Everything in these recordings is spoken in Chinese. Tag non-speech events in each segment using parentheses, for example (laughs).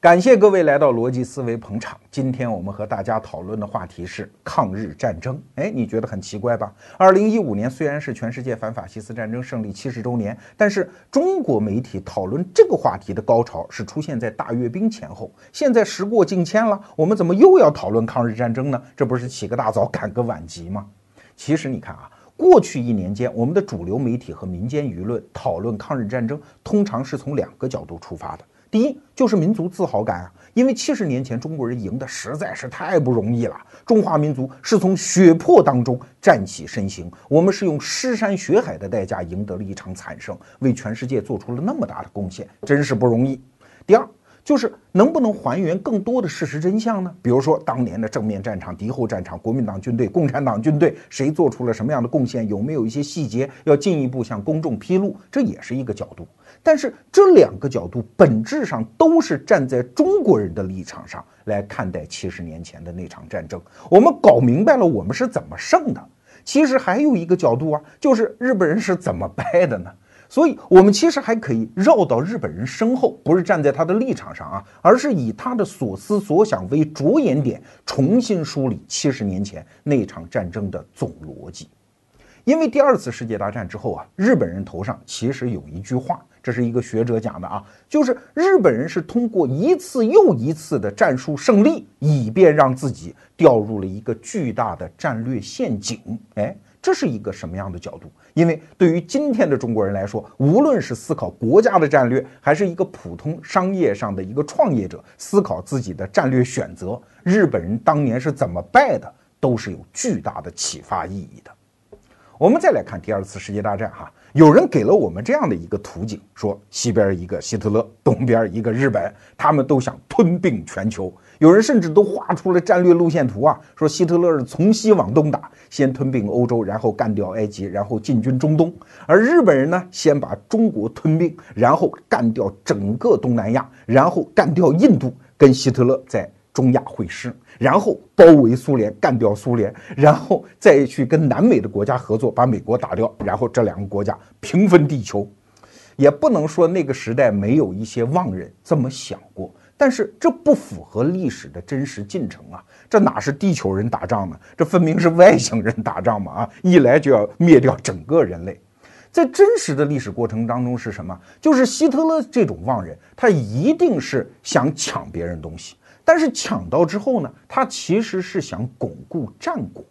感谢各位来到逻辑思维捧场。今天我们和大家讨论的话题是抗日战争。哎，你觉得很奇怪吧？二零一五年虽然是全世界反法西斯战争胜利七十周年，但是中国媒体讨论这个话题的高潮是出现在大阅兵前后。现在时过境迁了，我们怎么又要讨论抗日战争呢？这不是起个大早赶个晚集吗？其实你看啊，过去一年间，我们的主流媒体和民间舆论讨论抗日战争，通常是从两个角度出发的。第一就是民族自豪感啊，因为七十年前中国人赢的实在是太不容易了，中华民族是从血泊当中站起身形，我们是用尸山血海的代价赢得了一场惨胜，为全世界做出了那么大的贡献，真是不容易。第二。就是能不能还原更多的事实真相呢？比如说当年的正面战场、敌后战场，国民党军队、共产党军队谁做出了什么样的贡献？有没有一些细节要进一步向公众披露？这也是一个角度。但是这两个角度本质上都是站在中国人的立场上来看待七十年前的那场战争。我们搞明白了我们是怎么胜的。其实还有一个角度啊，就是日本人是怎么败的呢？所以，我们其实还可以绕到日本人身后，不是站在他的立场上啊，而是以他的所思所想为着眼点，重新梳理七十年前那场战争的总逻辑。因为第二次世界大战之后啊，日本人头上其实有一句话，这是一个学者讲的啊，就是日本人是通过一次又一次的战术胜利，以便让自己掉入了一个巨大的战略陷阱。哎。这是一个什么样的角度？因为对于今天的中国人来说，无论是思考国家的战略，还是一个普通商业上的一个创业者思考自己的战略选择，日本人当年是怎么败的，都是有巨大的启发意义的。我们再来看第二次世界大战，哈，有人给了我们这样的一个图景，说西边一个希特勒，东边一个日本，他们都想吞并全球。有人甚至都画出了战略路线图啊，说希特勒是从西往东打，先吞并欧洲，然后干掉埃及，然后进军中东；而日本人呢，先把中国吞并，然后干掉整个东南亚，然后干掉印度，跟希特勒在中亚会师，然后包围苏联，干掉苏联，然后再去跟南美的国家合作，把美国打掉，然后这两个国家平分地球。也不能说那个时代没有一些妄人这么想过。但是这不符合历史的真实进程啊！这哪是地球人打仗呢？这分明是外星人打仗嘛！啊，一来就要灭掉整个人类。在真实的历史过程当中是什么？就是希特勒这种妄人，他一定是想抢别人东西，但是抢到之后呢，他其实是想巩固战果。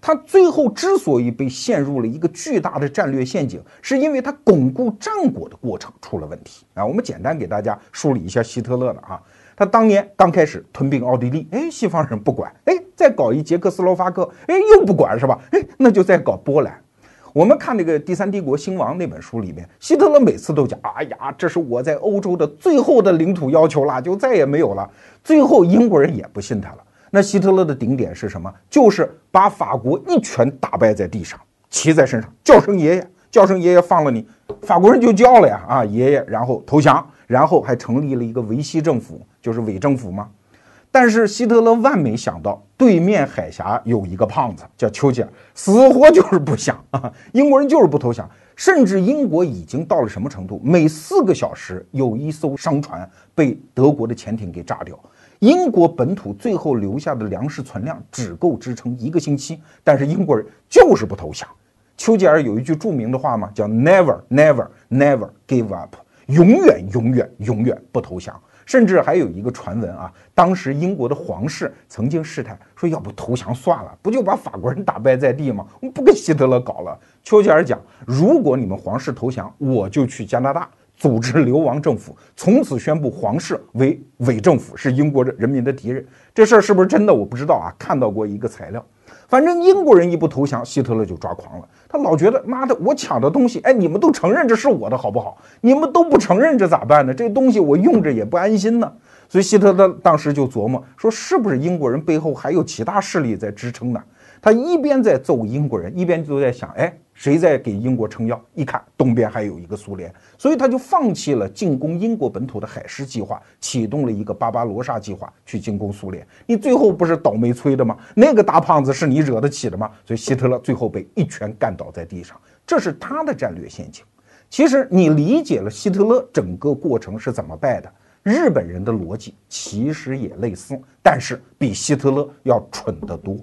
他最后之所以被陷入了一个巨大的战略陷阱，是因为他巩固战果的过程出了问题啊。我们简单给大家梳理一下希特勒的啊。他当年刚开始吞并奥地利，哎，西方人不管，哎，再搞一捷克斯洛伐克，哎，又不管是吧？哎，那就再搞波兰。我们看那个《第三帝国兴亡》那本书里面，希特勒每次都讲，哎呀，这是我在欧洲的最后的领土要求了，就再也没有了。最后英国人也不信他了。那希特勒的顶点是什么？就是把法国一拳打败在地上，骑在身上叫声爷爷，叫声爷爷放了你，法国人就叫了呀啊爷爷，然后投降，然后还成立了一个维希政府，就是伪政府嘛。但是希特勒万没想到，对面海峡有一个胖子叫丘吉尔，死活就是不想啊，英国人就是不投降，甚至英国已经到了什么程度？每四个小时有一艘商船被德国的潜艇给炸掉。英国本土最后留下的粮食存量只够支撑一个星期，但是英国人就是不投降。丘吉尔有一句著名的话嘛，叫 “Never, never, never give up”，永远、永远、永远不投降。甚至还有一个传闻啊，当时英国的皇室曾经试探说，要不投降算了，不就把法国人打败在地吗？我们不跟希特勒搞了。丘吉尔讲，如果你们皇室投降，我就去加拿大。组织流亡政府，从此宣布皇室为伪政府，是英国人民的敌人。这事儿是不是真的？我不知道啊。看到过一个材料，反正英国人一不投降，希特勒就抓狂了。他老觉得，妈的，我抢的东西，哎，你们都承认这是我的，好不好？你们都不承认，这咋办呢？这东西我用着也不安心呢。所以希特勒当时就琢磨说，是不是英国人背后还有其他势力在支撑呢？他一边在揍英国人，一边就在想，哎。谁在给英国撑腰？一看东边还有一个苏联，所以他就放弃了进攻英国本土的海狮计划，启动了一个巴巴罗萨计划去进攻苏联。你最后不是倒霉催的吗？(laughs) 那个大胖子是你惹得起的吗？所以希特勒最后被一拳干倒在地上，这是他的战略陷阱。其实你理解了希特勒整个过程是怎么败的，日本人的逻辑其实也类似，但是比希特勒要蠢得多。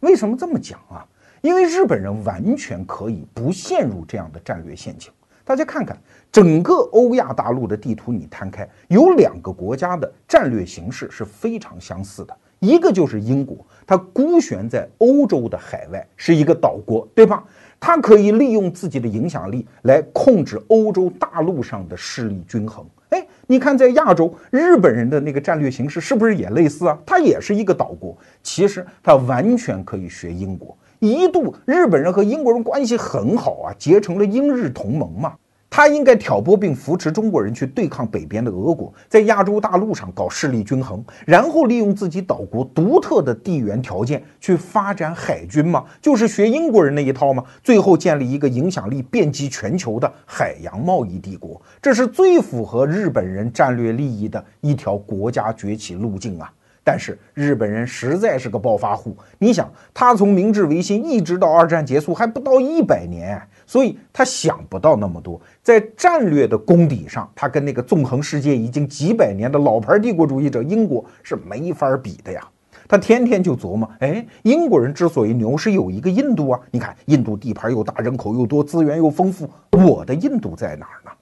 为什么这么讲啊？因为日本人完全可以不陷入这样的战略陷阱。大家看看整个欧亚大陆的地图，你摊开，有两个国家的战略形势是非常相似的。一个就是英国，它孤悬在欧洲的海外，是一个岛国，对吧？它可以利用自己的影响力来控制欧洲大陆上的势力均衡。哎，你看在亚洲，日本人的那个战略形势是不是也类似啊？它也是一个岛国，其实它完全可以学英国。一度日本人和英国人关系很好啊，结成了英日同盟嘛。他应该挑拨并扶持中国人去对抗北边的俄国，在亚洲大陆上搞势力均衡，然后利用自己岛国独特的地缘条件去发展海军嘛，就是学英国人那一套嘛。最后建立一个影响力遍及全球的海洋贸易帝国，这是最符合日本人战略利益的一条国家崛起路径啊。但是日本人实在是个暴发户，你想，他从明治维新一直到二战结束还不到一百年。所以他想不到那么多，在战略的功底上，他跟那个纵横世界已经几百年的老牌帝国主义者英国是没法比的呀。他天天就琢磨，哎，英国人之所以牛，是有一个印度啊。你看，印度地盘又大，人口又多，资源又丰富，我的印度在哪儿呢？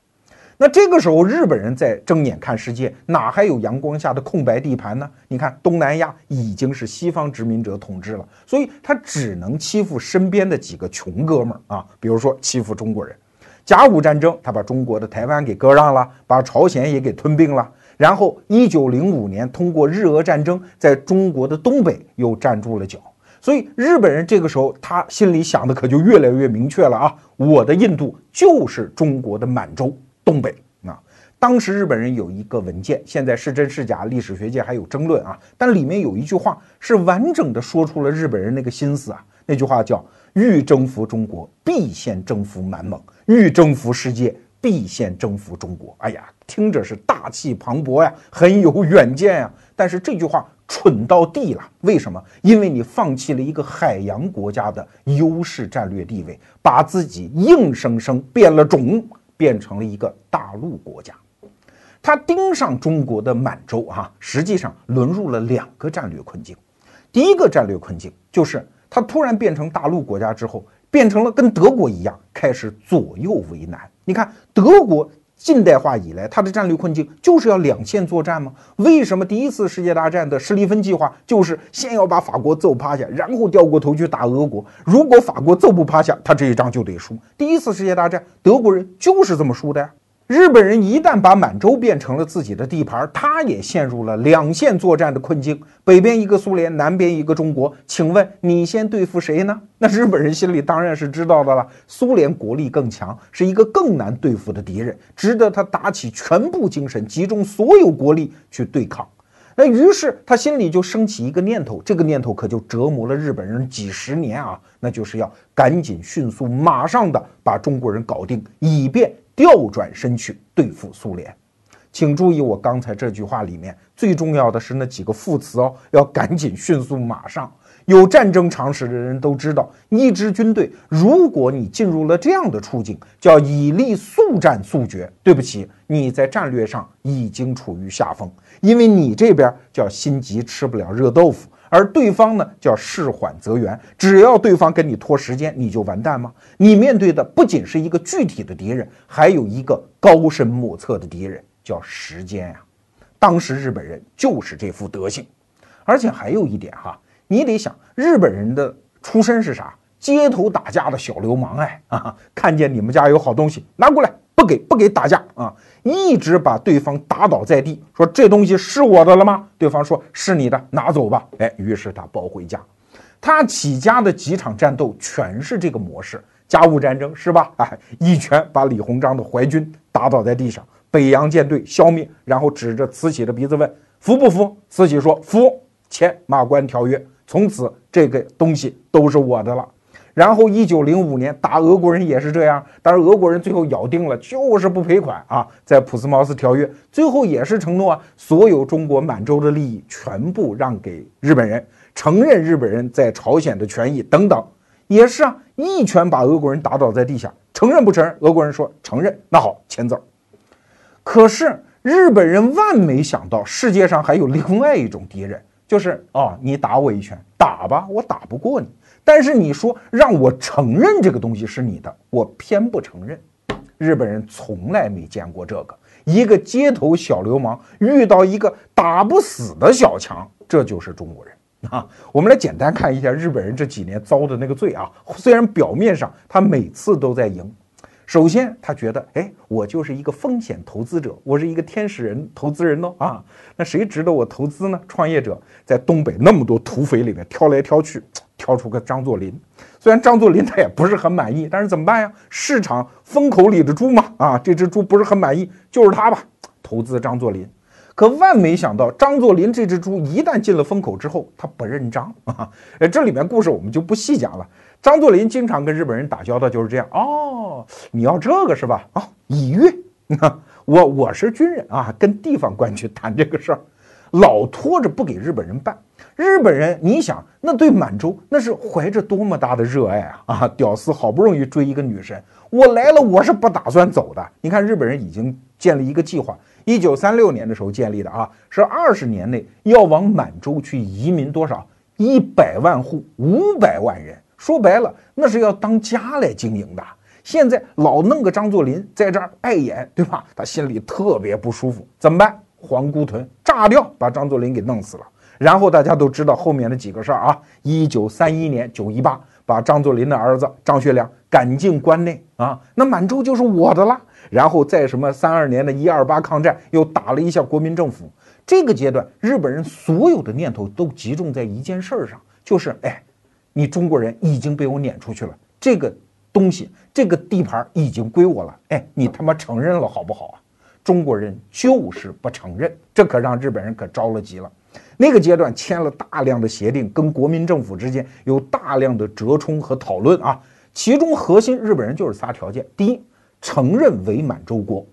那这个时候，日本人在睁眼看世界，哪还有阳光下的空白地盘呢？你看，东南亚已经是西方殖民者统治了，所以他只能欺负身边的几个穷哥们儿啊，比如说欺负中国人。甲午战争，他把中国的台湾给割让了，把朝鲜也给吞并了。然后，一九零五年通过日俄战争，在中国的东北又站住了脚。所以，日本人这个时候他心里想的可就越来越明确了啊，我的印度就是中国的满洲。东北啊，当时日本人有一个文件，现在是真是假，历史学界还有争论啊。但里面有一句话是完整的说出了日本人那个心思啊。那句话叫“欲征服中国，必先征服满蒙；欲征服世界，必先征服中国。”哎呀，听着是大气磅礴呀，很有远见呀。但是这句话蠢到地了，为什么？因为你放弃了一个海洋国家的优势战略地位，把自己硬生生变了种。变成了一个大陆国家，他盯上中国的满洲啊，实际上沦入了两个战略困境。第一个战略困境就是他突然变成大陆国家之后，变成了跟德国一样，开始左右为难。你看德国。近代化以来，他的战略困境就是要两线作战吗？为什么第一次世界大战的施利芬计划就是先要把法国揍趴下，然后掉过头去打俄国？如果法国揍不趴下，他这一仗就得输。第一次世界大战，德国人就是这么输的呀。日本人一旦把满洲变成了自己的地盘，他也陷入了两线作战的困境。北边一个苏联，南边一个中国，请问你先对付谁呢？(laughs) 那日本人心里当然是知道的了。苏联国力更强，是一个更难对付的敌人，值得他打起全部精神，集中所有国力去对抗。那于是他心里就升起一个念头，这个念头可就折磨了日本人几十年啊，那就是要赶紧、迅速、马上的把中国人搞定，以便。调转身去对付苏联，请注意我刚才这句话里面最重要的是那几个副词哦，要赶紧、迅速、马上。有战争常识的人都知道，一支军队如果你进入了这样的处境，叫以力速战速决。对不起，你在战略上已经处于下风，因为你这边叫心急吃不了热豆腐。而对方呢，叫事缓则圆，只要对方跟你拖时间，你就完蛋吗？你面对的不仅是一个具体的敌人，还有一个高深莫测的敌人，叫时间呀。当时日本人就是这副德行，而且还有一点哈，你得想，日本人的出身是啥？街头打架的小流氓哎啊，看见你们家有好东西，拿过来。不给不给打架啊！一直把对方打倒在地，说这东西是我的了吗？对方说是你的，拿走吧。哎，于是他抱回家。他起家的几场战斗全是这个模式。甲午战争是吧？哎，一拳把李鸿章的淮军打倒在地上，北洋舰队消灭，然后指着慈禧的鼻子问服不服？慈禧说服，签马关条约，从此这个东西都是我的了。然后，一九零五年打俄国人也是这样，但是俄国人最后咬定了就是不赔款啊，在普斯茅斯条约最后也是承诺啊，所有中国满洲的利益全部让给日本人，承认日本人在朝鲜的权益等等，也是啊，一拳把俄国人打倒在地下，承认不承认？俄国人说承认，那好签字。可是日本人万没想到世界上还有另外一种敌人，就是哦，你打我一拳，打吧，我打不过你。但是你说让我承认这个东西是你的，我偏不承认。日本人从来没见过这个，一个街头小流氓遇到一个打不死的小强，这就是中国人啊。我们来简单看一下日本人这几年遭的那个罪啊。虽然表面上他每次都在赢。首先，他觉得，哎，我就是一个风险投资者，我是一个天使人投资人哦啊，那谁值得我投资呢？创业者在东北那么多土匪里面挑来挑去，挑出个张作霖。虽然张作霖他也不是很满意，但是怎么办呀？市场风口里的猪嘛，啊，这只猪不是很满意，就是他吧，投资张作霖。可万没想到，张作霖这只猪一旦进了风口之后，他不认账啊！哎，(laughs) 这里面故事我们就不细讲了。张作霖经常跟日本人打交道就是这样哦，你要这个是吧？啊，以越，(laughs) 我我是军人啊，跟地方官去谈这个事儿，老拖着不给日本人办。日本人，你想，那对满洲那是怀着多么大的热爱啊！啊，屌丝好不容易追一个女神，我来了，我是不打算走的。你看，日本人已经建立一个计划。一九三六年的时候建立的啊，是二十年内要往满洲去移民多少？一百万户，五百万人。说白了，那是要当家来经营的。现在老弄个张作霖在这儿碍眼，对吧？他心里特别不舒服，怎么办？皇姑屯炸掉，把张作霖给弄死了。然后大家都知道后面的几个事儿啊。一九三一年九一八，把张作霖的儿子张学良赶进关内啊，那满洲就是我的了。然后在什么三二年的一二八抗战又打了一下国民政府，这个阶段日本人所有的念头都集中在一件事儿上，就是哎，你中国人已经被我撵出去了，这个东西这个地盘已经归我了，哎，你他妈承认了好不好啊？中国人就是不承认，这可让日本人可着了急了。那个阶段签了大量的协定，跟国民政府之间有大量的折冲和讨论啊，其中核心日本人就是仨条件：第一。承认伪满洲国，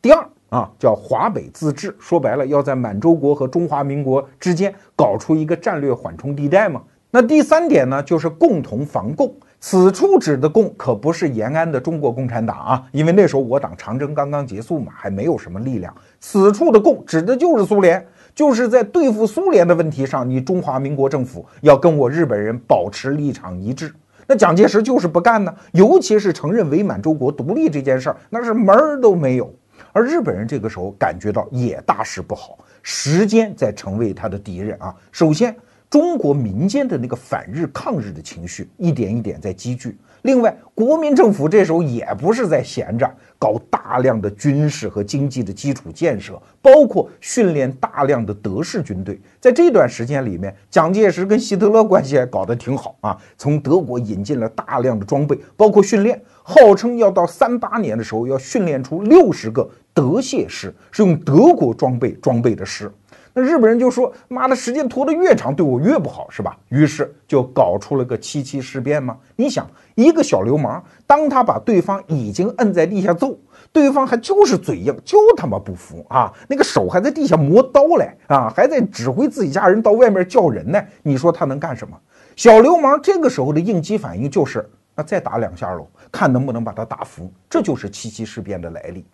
第二啊叫华北自治，说白了要在满洲国和中华民国之间搞出一个战略缓冲地带嘛。那第三点呢，就是共同防共。此处指的共可不是延安的中国共产党啊，因为那时候我党长征刚刚结束嘛，还没有什么力量。此处的共指的就是苏联，就是在对付苏联的问题上，你中华民国政府要跟我日本人保持立场一致。那蒋介石就是不干呢，尤其是承认伪满洲国独立这件事儿，那是门儿都没有。而日本人这个时候感觉到也大事不好，时间在成为他的敌人啊。首先，中国民间的那个反日抗日的情绪一点一点在积聚。另外，国民政府这时候也不是在闲着，搞大量的军事和经济的基础建设，包括训练大量的德式军队。在这段时间里面，蒋介石跟希特勒关系还搞得挺好啊，从德国引进了大量的装备，包括训练，号称要到三八年的时候要训练出六十个德械师，是用德国装备装备的师。那日本人就说：“妈的，时间拖得越长，对我越不好，是吧？”于是就搞出了个七七事变嘛。你想，一个小流氓，当他把对方已经摁在地下揍，对方还就是嘴硬，就他妈不服啊！那个手还在地下磨刀嘞啊，还在指挥自己家人到外面叫人呢。你说他能干什么？小流氓这个时候的应激反应就是：那再打两下喽，看能不能把他打服。这就是七七事变的来历。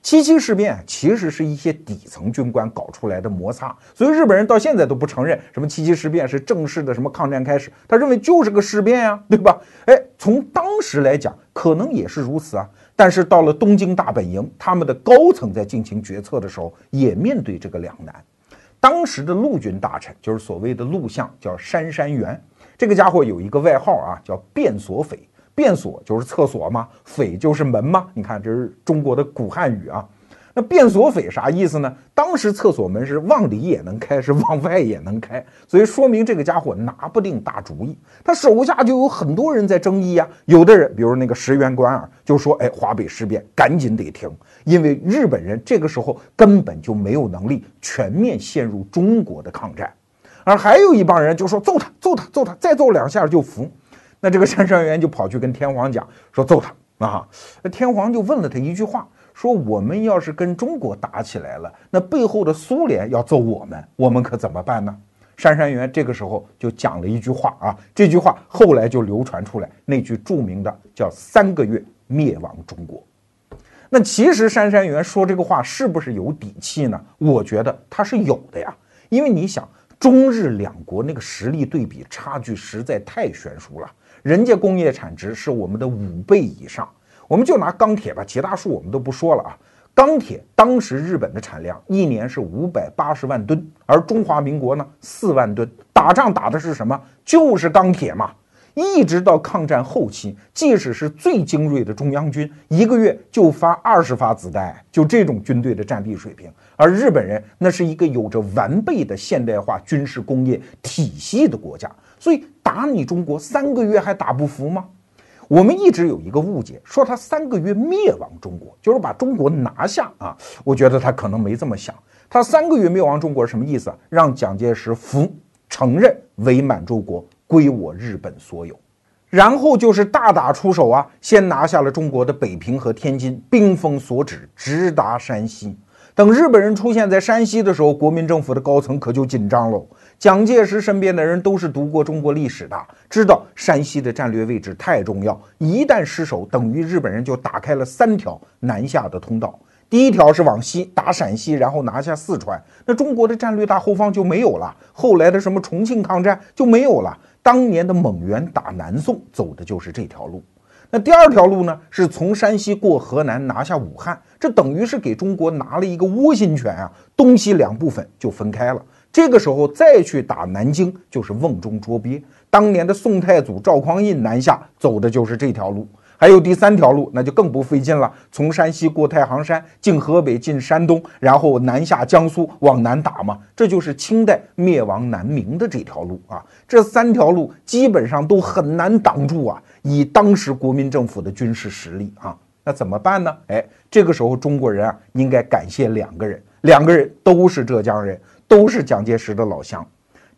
七七事变其实是一些底层军官搞出来的摩擦，所以日本人到现在都不承认什么七七事变是正式的什么抗战开始，他认为就是个事变呀，对吧？哎，从当时来讲，可能也是如此啊。但是到了东京大本营，他们的高层在进行决策的时候，也面对这个两难。当时的陆军大臣就是所谓的陆相，叫杉山元，这个家伙有一个外号啊，叫变所匪。便所就是厕所嘛，匪就是门嘛。你看，这是中国的古汉语啊。那便所匪啥意思呢？当时厕所门是往里也能开，是往外也能开，所以说明这个家伙拿不定大主意。他手下就有很多人在争议呀。有的人，比如那个石原莞尔，就说：“哎，华北事变赶紧得停，因为日本人这个时候根本就没有能力全面陷入中国的抗战。”而还有一帮人就说：“揍他，揍他，揍他，再揍两下就服。”那这个杉山元就跑去跟天皇讲，说揍他啊！那天皇就问了他一句话，说我们要是跟中国打起来了，那背后的苏联要揍我们，我们可怎么办呢？杉山元这个时候就讲了一句话啊，这句话后来就流传出来，那句著名的叫“三个月灭亡中国”。那其实杉山元说这个话是不是有底气呢？我觉得他是有的呀，因为你想，中日两国那个实力对比差距实在太悬殊了，人家工业产值是我们的五倍以上。我们就拿钢铁吧，其他数我们都不说了啊。钢铁当时日本的产量一年是五百八十万吨，而中华民国呢四万吨。打仗打的是什么？就是钢铁嘛。一直到抗战后期，即使是最精锐的中央军，一个月就发二十发子弹，就这种军队的战力水平。而日本人那是一个有着完备的现代化军事工业体系的国家，所以打你中国三个月还打不服吗？我们一直有一个误解，说他三个月灭亡中国，就是把中国拿下啊。我觉得他可能没这么想，他三个月灭亡中国是什么意思？让蒋介石服，承认伪满洲国。归我日本所有，然后就是大打出手啊！先拿下了中国的北平和天津，兵锋所指，直达山西。等日本人出现在山西的时候，国民政府的高层可就紧张喽。蒋介石身边的人都是读过中国历史的，知道山西的战略位置太重要，一旦失守，等于日本人就打开了三条南下的通道。第一条是往西打陕西，然后拿下四川，那中国的战略大后方就没有了。后来的什么重庆抗战就没有了。当年的蒙元打南宋走的就是这条路，那第二条路呢？是从山西过河南拿下武汉，这等于是给中国拿了一个窝心拳啊，东西两部分就分开了。这个时候再去打南京，就是瓮中捉鳖。当年的宋太祖赵匡胤南下走的就是这条路。还有第三条路，那就更不费劲了。从山西过太行山，进河北，进山东，然后南下江苏，往南打嘛。这就是清代灭亡南明的这条路啊。这三条路基本上都很难挡住啊。以当时国民政府的军事实力啊，那怎么办呢？哎，这个时候中国人啊，应该感谢两个人，两个人都是浙江人，都是蒋介石的老乡。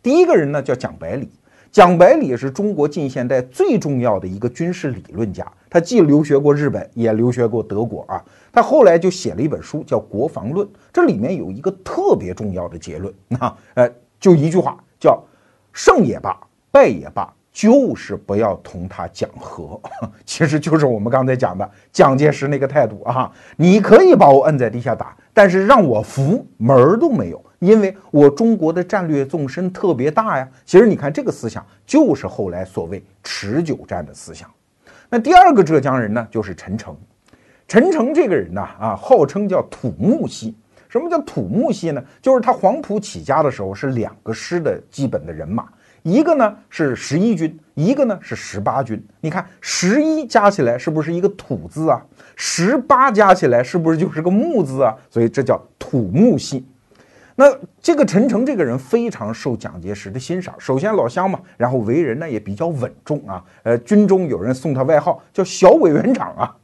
第一个人呢，叫蒋百里。蒋百里是中国近现代最重要的一个军事理论家，他既留学过日本，也留学过德国啊。他后来就写了一本书，叫《国防论》，这里面有一个特别重要的结论啊，呃，就一句话，叫“胜也罢，败也罢，就是不要同他讲和”，(laughs) 其实就是我们刚才讲的蒋介石那个态度啊。你可以把我摁在地下打，但是让我服门儿都没有。因为我中国的战略纵深特别大呀，其实你看这个思想就是后来所谓持久战的思想。那第二个浙江人呢，就是陈诚。陈诚这个人呢，啊，号称叫土木系。什么叫土木系呢？就是他黄埔起家的时候是两个师的基本的人马，一个呢是十一军，一个呢是十八军。你看十一加起来是不是一个土字啊？十八加起来是不是就是个木字啊？所以这叫土木系。那这个陈诚这个人非常受蒋介石的欣赏，首先老乡嘛，然后为人呢也比较稳重啊。呃，军中有人送他外号叫小委员长啊。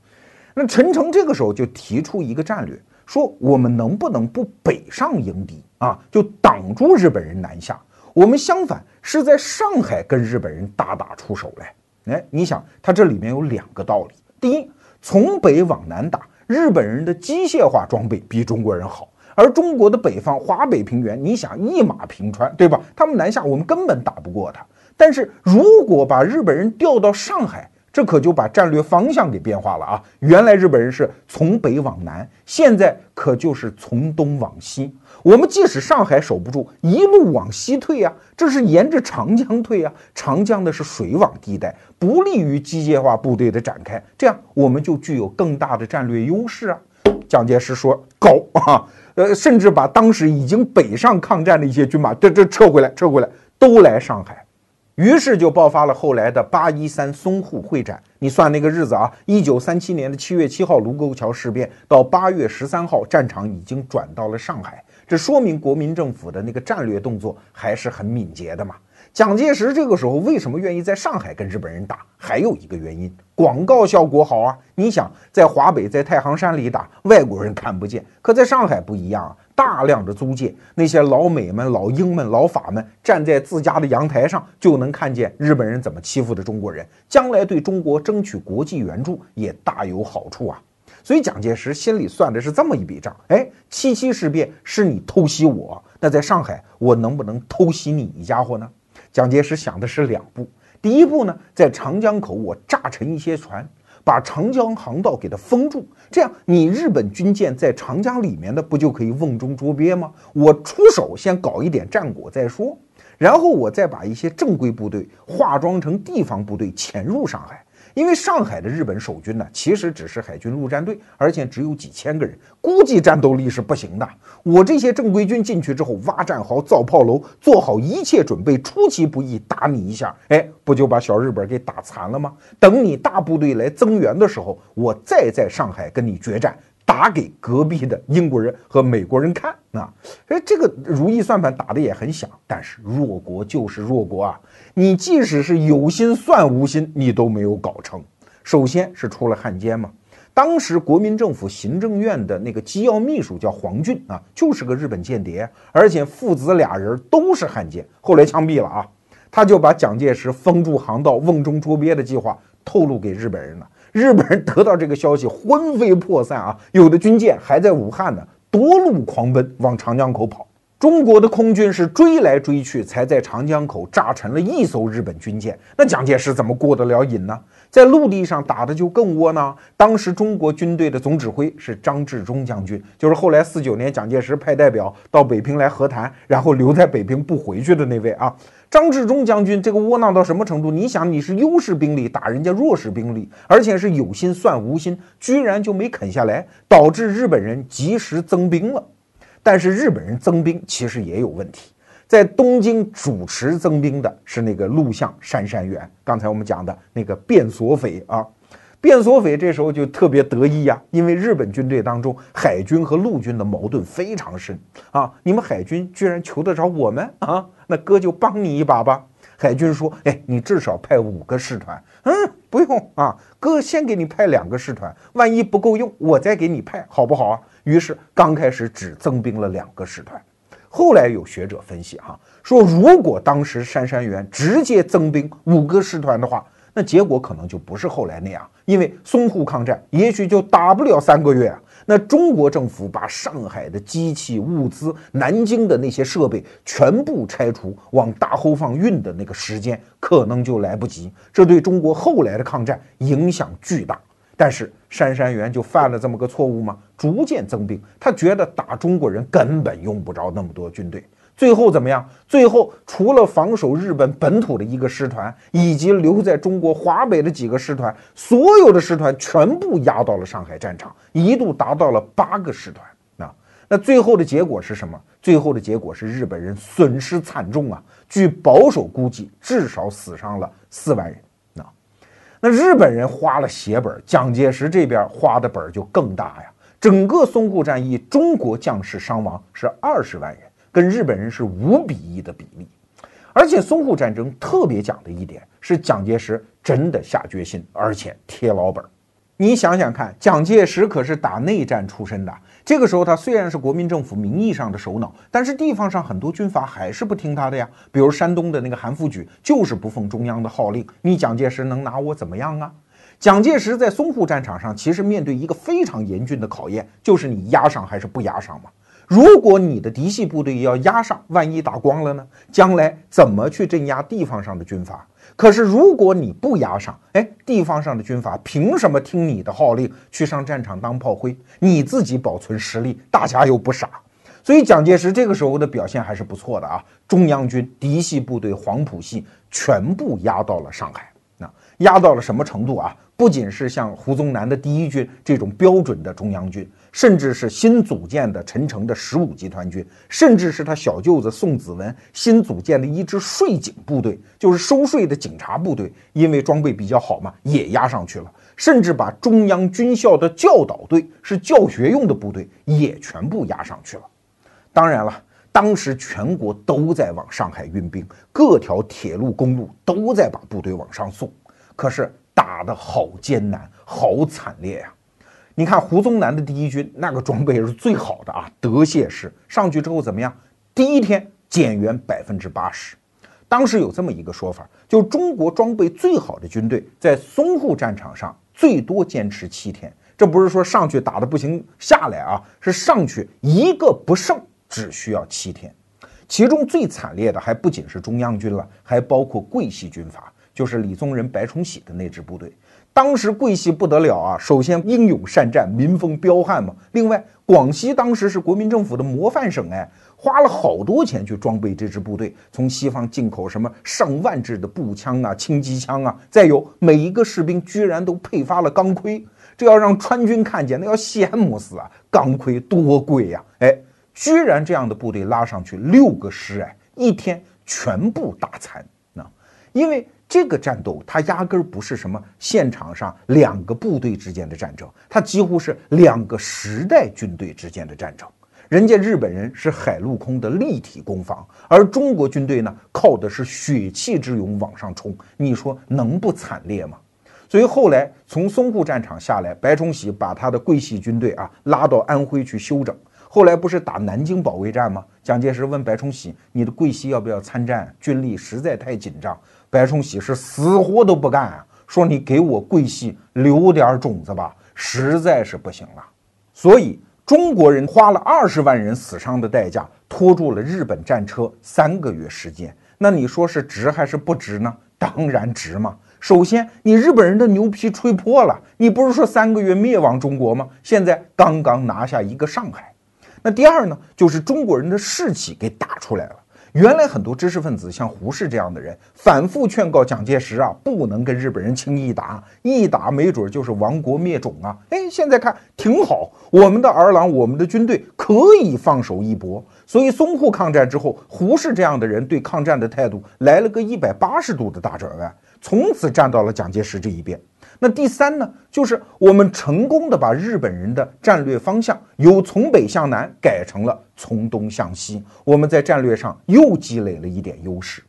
那陈诚这个时候就提出一个战略，说我们能不能不北上迎敌啊，就挡住日本人南下？我们相反是在上海跟日本人大打出手来。哎，你想他这里面有两个道理：第一，从北往南打，日本人的机械化装备比中国人好。而中国的北方华北平原，你想一马平川，对吧？他们南下，我们根本打不过他。但是如果把日本人调到上海，这可就把战略方向给变化了啊！原来日本人是从北往南，现在可就是从东往西。我们即使上海守不住，一路往西退啊，这是沿着长江退啊。长江的是水网地带，不利于机械化部队的展开，这样我们就具有更大的战略优势啊！蒋介石说：“高啊！”呃，甚至把当时已经北上抗战的一些军马，这这撤回来，撤回来，都来上海，于是就爆发了后来的八一三淞沪会战。你算那个日子啊，一九三七年的七月七号卢沟桥事变，到八月十三号，战场已经转到了上海，这说明国民政府的那个战略动作还是很敏捷的嘛。蒋介石这个时候为什么愿意在上海跟日本人打？还有一个原因，广告效果好啊！你想在华北、在太行山里打，外国人看不见；可在上海不一样啊，大量的租界，那些老美们、老英们、老法们站在自家的阳台上，就能看见日本人怎么欺负的中国人。将来对中国争取国际援助也大有好处啊！所以蒋介石心里算的是这么一笔账：哎，七七事变是你偷袭我，那在上海我能不能偷袭你一家伙呢？蒋介石想的是两步，第一步呢，在长江口我炸沉一些船，把长江航道给它封住，这样你日本军舰在长江里面的不就可以瓮中捉鳖吗？我出手先搞一点战果再说，然后我再把一些正规部队化妆成地方部队潜入上海。因为上海的日本守军呢，其实只是海军陆战队，而且只有几千个人，估计战斗力是不行的。我这些正规军进去之后，挖战壕、造炮楼，做好一切准备，出其不意打你一下，哎，不就把小日本给打残了吗？等你大部队来增援的时候，我再在上海跟你决战。打给隔壁的英国人和美国人看啊！哎，这个如意算盘打得也很响，但是弱国就是弱国啊！你即使是有心算无心，你都没有搞成。首先是出了汉奸嘛，当时国民政府行政院的那个机要秘书叫黄俊啊，就是个日本间谍，而且父子俩人都是汉奸，后来枪毙了啊！他就把蒋介石封住航道、瓮中捉鳖的计划透露给日本人了。日本人得到这个消息，魂飞魄散啊！(laughs) 有的军舰还在武汉呢，夺路狂奔往长江口跑。中国的空军是追来追去，才在长江口炸沉了一艘日本军舰。那蒋介石怎么过得了瘾呢？在陆地上打的就更窝囊。当时中国军队的总指挥是张治中将军，就是后来四九年蒋介石派代表到北平来和谈，然后留在北平不回去的那位啊。张治中将军这个窝囊到什么程度？你想，你是优势兵力打人家弱势兵力，而且是有心算无心，居然就没啃下来，导致日本人及时增兵了。但是日本人增兵其实也有问题，在东京主持增兵的是那个陆相杉山元，刚才我们讲的那个变索匪啊。变索匪这时候就特别得意呀，因为日本军队当中海军和陆军的矛盾非常深啊，你们海军居然求得着我们啊，那哥就帮你一把吧。海军说，哎，你至少派五个师团，嗯，不用啊，哥先给你派两个师团，万一不够用，我再给你派，好不好啊？于是刚开始只增兵了两个师团，后来有学者分析哈，说如果当时杉山元直接增兵五个师团的话。那结果可能就不是后来那样，因为淞沪抗战也许就打不了三个月啊。那中国政府把上海的机器物资、南京的那些设备全部拆除，往大后方运的那个时间可能就来不及，这对中国后来的抗战影响巨大。但是杉山元就犯了这么个错误吗？逐渐增兵，他觉得打中国人根本用不着那么多军队。最后怎么样？最后除了防守日本本土的一个师团，以及留在中国华北的几个师团，所有的师团全部压到了上海战场，一度达到了八个师团。啊，那最后的结果是什么？最后的结果是日本人损失惨重啊！据保守估计，至少死伤了四万人。那那日本人花了血本，蒋介石这边花的本就更大呀。整个淞沪战役，中国将士伤亡是二十万人。跟日本人是五比一的比例，而且淞沪战争特别讲的一点是蒋介石真的下决心，而且贴老本。你想想看，蒋介石可是打内战出身的，这个时候他虽然是国民政府名义上的首脑，但是地方上很多军阀还是不听他的呀。比如山东的那个韩复榘就是不奉中央的号令，你蒋介石能拿我怎么样啊？蒋介石在淞沪战场上其实面对一个非常严峻的考验，就是你压上还是不压上嘛。如果你的嫡系部队要压上，万一打光了呢？将来怎么去镇压地方上的军阀？可是如果你不压上，哎，地方上的军阀凭什么听你的号令去上战场当炮灰？你自己保存实力，大家又不傻，所以蒋介石这个时候的表现还是不错的啊！中央军嫡系部队黄埔系全部压到了上海，那压到了什么程度啊？不仅是像胡宗南的第一军这种标准的中央军。甚至是新组建的陈诚的十五集团军，甚至是他小舅子宋子文新组建的一支税警部队，就是收税的警察部队，因为装备比较好嘛，也压上去了。甚至把中央军校的教导队，是教学用的部队，也全部压上去了。当然了，当时全国都在往上海运兵，各条铁路公路都在把部队往上送，可是打得好艰难，好惨烈呀。你看胡宗南的第一军那个装备是最好的啊，德械师上去之后怎么样？第一天减员百分之八十。当时有这么一个说法，就中国装备最好的军队在淞沪战场上最多坚持七天。这不是说上去打的不行下来啊，是上去一个不剩只需要七天。其中最惨烈的还不仅是中央军了，还包括桂系军阀。就是李宗仁、白崇禧的那支部队。当时桂系不得了啊，首先英勇善战，民风彪悍嘛。另外，广西当时是国民政府的模范省，哎，花了好多钱去装备这支部队，从西方进口什么上万支的步枪啊、轻机枪啊，再有每一个士兵居然都配发了钢盔，这要让川军看见，那要羡慕死啊！钢盔多贵呀，哎，居然这样的部队拉上去六个师，哎，一天全部打残啊，因为。这个战斗，它压根儿不是什么现场上两个部队之间的战争，它几乎是两个时代军队之间的战争。人家日本人是海陆空的立体攻防，而中国军队呢，靠的是血气之勇往上冲。你说能不惨烈吗？所以后来从淞沪战场下来，白崇禧把他的桂系军队啊拉到安徽去休整。后来不是打南京保卫战吗？蒋介石问白崇禧：“你的桂系要不要参战？军力实在太紧张。”白崇禧是死活都不干啊，说你给我桂系留点种子吧，实在是不行了。所以中国人花了二十万人死伤的代价，拖住了日本战车三个月时间。那你说是值还是不值呢？当然值嘛。首先，你日本人的牛皮吹破了，你不是说三个月灭亡中国吗？现在刚刚拿下一个上海。那第二呢，就是中国人的士气给打出来了。原来很多知识分子像胡适这样的人，反复劝告蒋介石啊，不能跟日本人轻易打，一打没准就是亡国灭种啊。哎，现在看挺好，我们的儿郎，我们的军队可以放手一搏。所以淞沪抗战之后，胡适这样的人对抗战的态度来了个一百八十度的大转弯，从此站到了蒋介石这一边。那第三呢，就是我们成功的把日本人的战略方向由从北向南改成了从东向西，我们在战略上又积累了一点优势。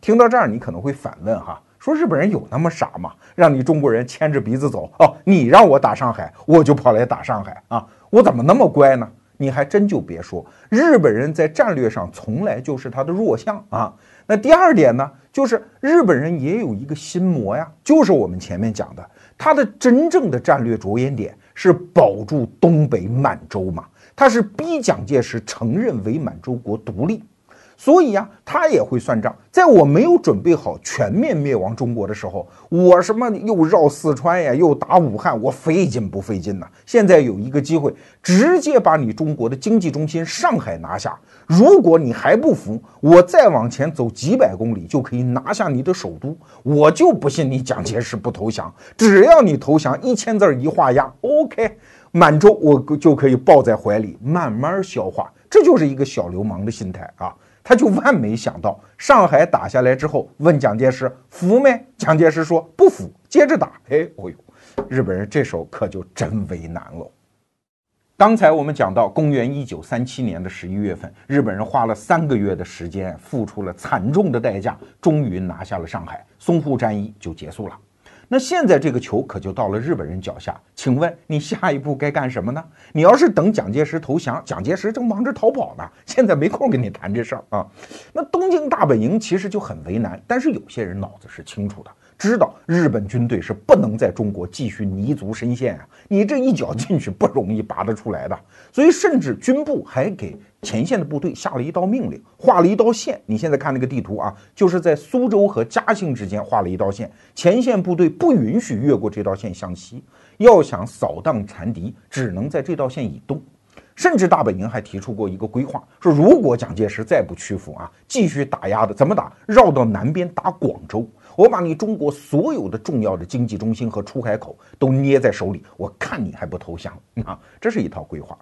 听到这儿，你可能会反问哈，说日本人有那么傻吗？让你中国人牵着鼻子走哦？你让我打上海，我就跑来打上海啊？我怎么那么乖呢？你还真就别说，日本人在战略上从来就是他的弱项啊。那第二点呢，就是日本人也有一个心魔呀，就是我们前面讲的，他的真正的战略着眼点是保住东北满洲嘛，他是逼蒋介石承认伪满洲国独立。所以呀，他也会算账。在我没有准备好全面灭亡中国的时候，我什么又绕四川呀，又打武汉，我费劲不费劲呢？现在有一个机会，直接把你中国的经济中心上海拿下。如果你还不服，我再往前走几百公里就可以拿下你的首都。我就不信你蒋介石不投降。只要你投降，一千字一画押，OK，满洲我就可以抱在怀里慢慢消化。这就是一个小流氓的心态啊。他就万没想到，上海打下来之后，问蒋介石服没？蒋介石说不服，接着打。哎，哦呦，日本人这时候可就真为难了。刚才我们讲到，公元一九三七年的十一月份，日本人花了三个月的时间，付出了惨重的代价，终于拿下了上海，淞沪战役就结束了。那现在这个球可就到了日本人脚下，请问你下一步该干什么呢？你要是等蒋介石投降，蒋介石正忙着逃跑呢，现在没空跟你谈这事儿啊。那东京大本营其实就很为难，但是有些人脑子是清楚的，知道日本军队是不能在中国继续泥足深陷啊，你这一脚进去不容易拔得出来的，所以甚至军部还给。前线的部队下了一道命令，画了一道线。你现在看那个地图啊，就是在苏州和嘉兴之间画了一道线。前线部队不允许越过这道线向西，要想扫荡残敌，只能在这道线以东。甚至大本营还提出过一个规划，说如果蒋介石再不屈服啊，继续打压的，怎么打？绕到南边打广州，我把你中国所有的重要的经济中心和出海口都捏在手里，我看你还不投降啊？这是一套规划。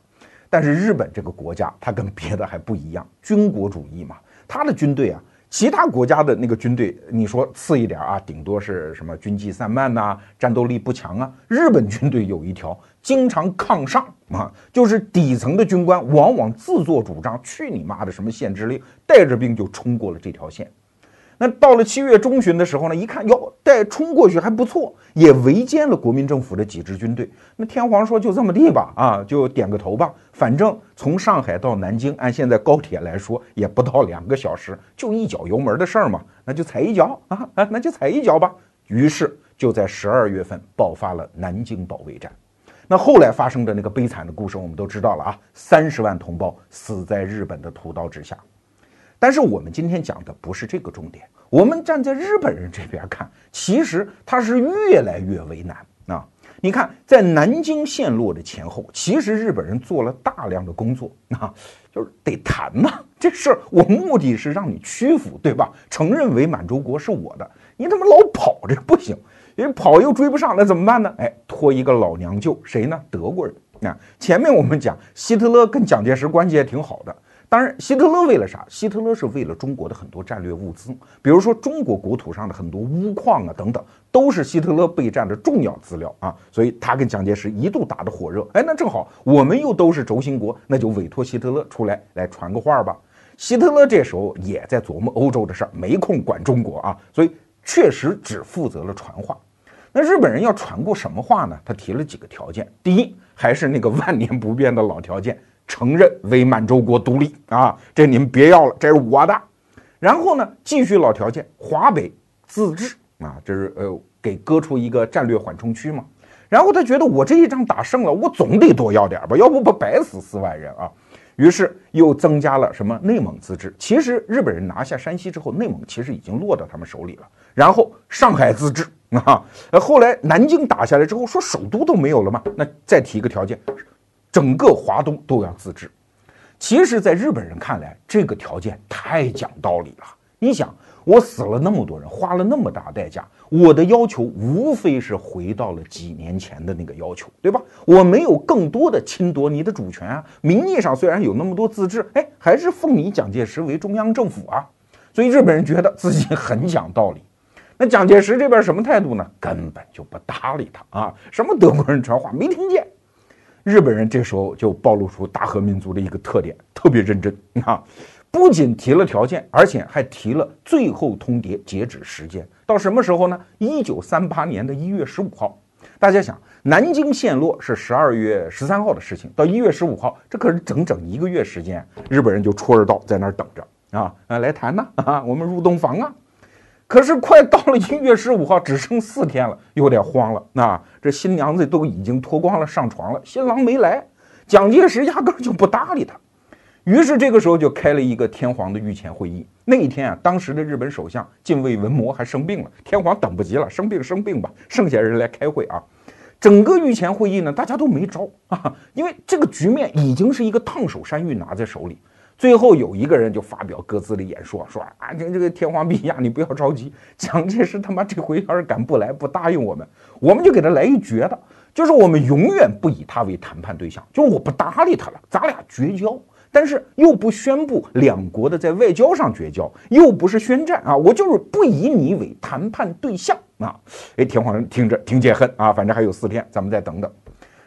但是日本这个国家，它跟别的还不一样，军国主义嘛，它的军队啊，其他国家的那个军队，你说次一点啊，顶多是什么军纪散漫呐，战斗力不强啊。日本军队有一条，经常抗上啊，就是底层的军官往往自作主张，去你妈的什么县之令，带着兵就冲过了这条线。那到了七月中旬的时候呢，一看哟，带冲过去还不错，也围歼了国民政府的几支军队。那天皇说就这么地吧，啊，就点个头吧。反正从上海到南京，按现在高铁来说，也不到两个小时，就一脚油门的事儿嘛，那就踩一脚啊啊，那就踩一脚吧。于是就在十二月份爆发了南京保卫战。那后来发生的那个悲惨的故事，我们都知道了啊，三十万同胞死在日本的屠刀之下。但是我们今天讲的不是这个重点，我们站在日本人这边看，其实他是越来越为难啊。你看，在南京陷落的前后，其实日本人做了大量的工作啊，就是得谈嘛。这事儿我目的是让你屈服，对吧？承认为满洲国是我的，你他妈老跑这 (laughs) 不行，因为跑又追不上，那怎么办呢？哎，托一个老娘舅，谁呢？德国人。那前面我们讲，希特勒跟蒋介石关系也挺好的。当然，希特勒为了啥？希特勒是为了中国的很多战略物资，比如说中国国土上的很多钨矿啊等等，都是希特勒备战的重要资料啊。所以他跟蒋介石一度打得火热。哎，那正好我们又都是轴心国，那就委托希特勒出来来传个话吧。希特勒这时候也在琢磨欧洲的事儿，没空管中国啊，所以确实只负责了传话。那日本人要传过什么话呢？他提了几个条件。第一，还是那个万年不变的老条件。承认伪满洲国独立啊，这你们别要了，这是我的。然后呢，继续老条件，华北自治啊，这是呃给割出一个战略缓冲区嘛。然后他觉得我这一仗打胜了，我总得多要点吧，要不不白死四万人啊。于是又增加了什么内蒙自治。其实日本人拿下山西之后，内蒙其实已经落到他们手里了。然后上海自治啊，后来南京打下来之后，说首都都没有了嘛，那再提一个条件。整个华东都要自治，其实，在日本人看来，这个条件太讲道理了。你想，我死了那么多人，花了那么大代价，我的要求无非是回到了几年前的那个要求，对吧？我没有更多的侵夺你的主权啊。名义上虽然有那么多自治，哎，还是奉你蒋介石为中央政府啊。所以日本人觉得自己很讲道理。那蒋介石这边什么态度呢？根本就不搭理他啊！什么德国人传话没听见。日本人这时候就暴露出大和民族的一个特点，特别认真啊！不仅提了条件，而且还提了最后通牒截止时间，到什么时候呢？一九三八年的一月十五号。大家想，南京陷落是十二月十三号的事情，到一月十五号，这可是整整一个月时间，日本人就戳着刀在那儿等着啊！啊，来谈呐！啊，我们入洞房啊！可是快到了一月十五号，只剩四天了，有点慌了。那这新娘子都已经脱光了上床了，新郎没来，蒋介石压根就不搭理他。于是这个时候就开了一个天皇的御前会议。那一天啊，当时的日本首相近卫文磨还生病了，天皇等不及了，生病生病吧，剩下人来开会啊。整个御前会议呢，大家都没招啊，因为这个局面已经是一个烫手山芋拿在手里。最后有一个人就发表各自的演说，说啊，这这个天皇陛下，你不要着急，蒋介石他妈这回要是敢不来，不答应我们，我们就给他来一绝的，就是我们永远不以他为谈判对象，就是我不搭理他了，咱俩绝交，但是又不宣布两国的在外交上绝交，又不是宣战啊，我就是不以你为谈判对象啊。哎，天皇听着挺解恨啊，反正还有四天，咱们再等等。